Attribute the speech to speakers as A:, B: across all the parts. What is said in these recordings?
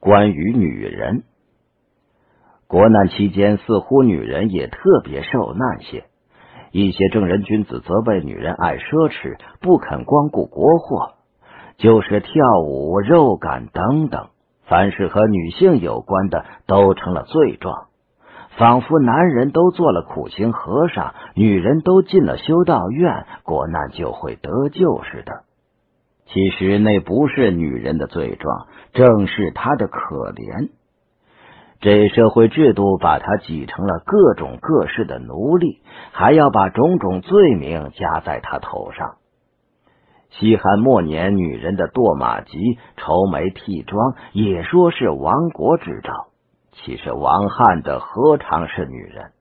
A: 关于女人，国难期间似乎女人也特别受难些。一些正人君子责备女人爱奢侈，不肯光顾国货，就是跳舞、肉感等等，凡是和女性有关的都成了罪状，仿佛男人都做了苦行和尚，女人都进了修道院，国难就会得救似的。其实那不是女人的罪状，正是她的可怜。这社会制度把她挤成了各种各式的奴隶，还要把种种罪名加在她头上。西汉末年，女人的堕马髻、愁眉剃妆，也说是亡国之兆。其实亡汉的何尝是女人？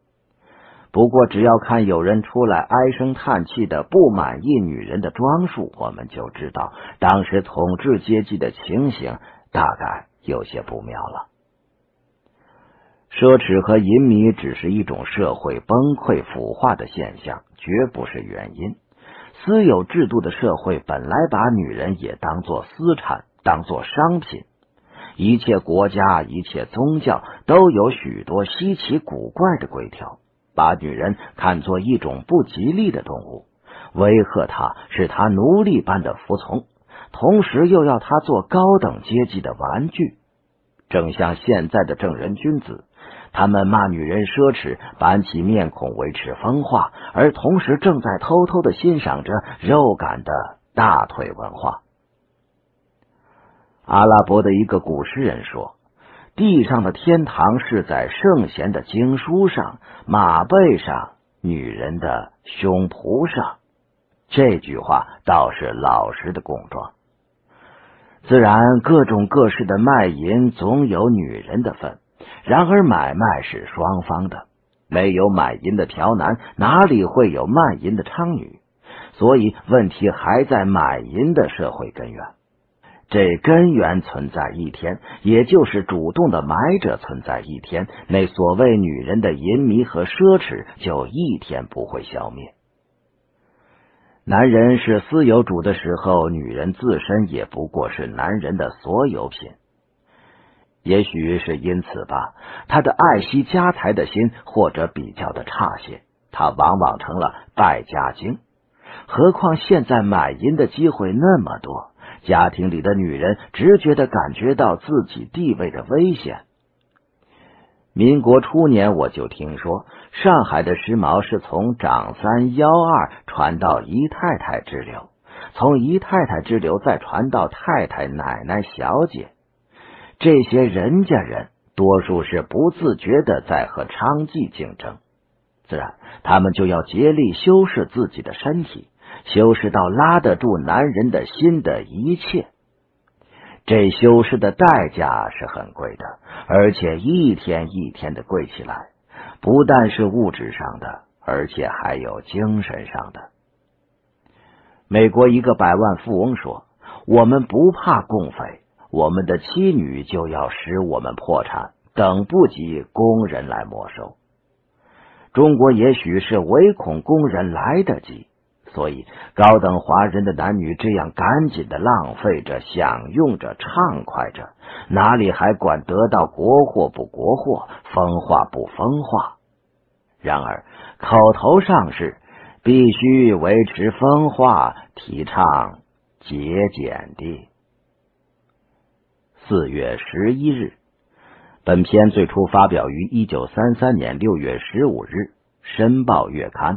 A: 不过，只要看有人出来唉声叹气的不满意女人的装束，我们就知道当时统治阶级的情形大概有些不妙了。奢侈和淫靡只是一种社会崩溃腐化的现象，绝不是原因。私有制度的社会本来把女人也当作私产，当作商品。一切国家、一切宗教都有许多稀奇古怪的规条。把女人看作一种不吉利的动物，威吓她，使她奴隶般的服从，同时又要她做高等阶级的玩具。正像现在的正人君子，他们骂女人奢侈，板起面孔维持风化，而同时正在偷偷的欣赏着肉感的大腿文化。阿拉伯的一个古诗人说。地上的天堂是在圣贤的经书上、马背上、女人的胸脯上。这句话倒是老实的供状。自然，各种各式的卖淫总有女人的份。然而，买卖是双方的，没有买淫的嫖男，哪里会有卖淫的娼女？所以，问题还在买淫的社会根源。这根源存在一天，也就是主动的买者存在一天，那所谓女人的淫靡和奢侈就一天不会消灭。男人是私有主的时候，女人自身也不过是男人的所有品。也许是因此吧，他的爱惜家财的心或者比较的差些，他往往成了败家精。何况现在买淫的机会那么多。家庭里的女人直觉的感觉到自己地位的危险。民国初年，我就听说上海的时髦是从长三幺二传到姨太太之流，从姨太太之流再传到太太、奶奶、小姐。这些人家人多数是不自觉的在和娼妓竞争，自然他们就要竭力修饰自己的身体。修饰到拉得住男人的心的一切，这修饰的代价是很贵的，而且一天一天的贵起来。不但是物质上的，而且还有精神上的。美国一个百万富翁说：“我们不怕共匪，我们的妻女就要使我们破产，等不及工人来没收。”中国也许是唯恐工人来得及。所以，高等华人的男女这样赶紧的浪费着、享用着、畅快着，哪里还管得到国货不国货、风化不风化？然而，口头上是必须维持风化，提倡节俭的。四月十一日，本篇最初发表于一九三三年六月十五日，《申报月刊》。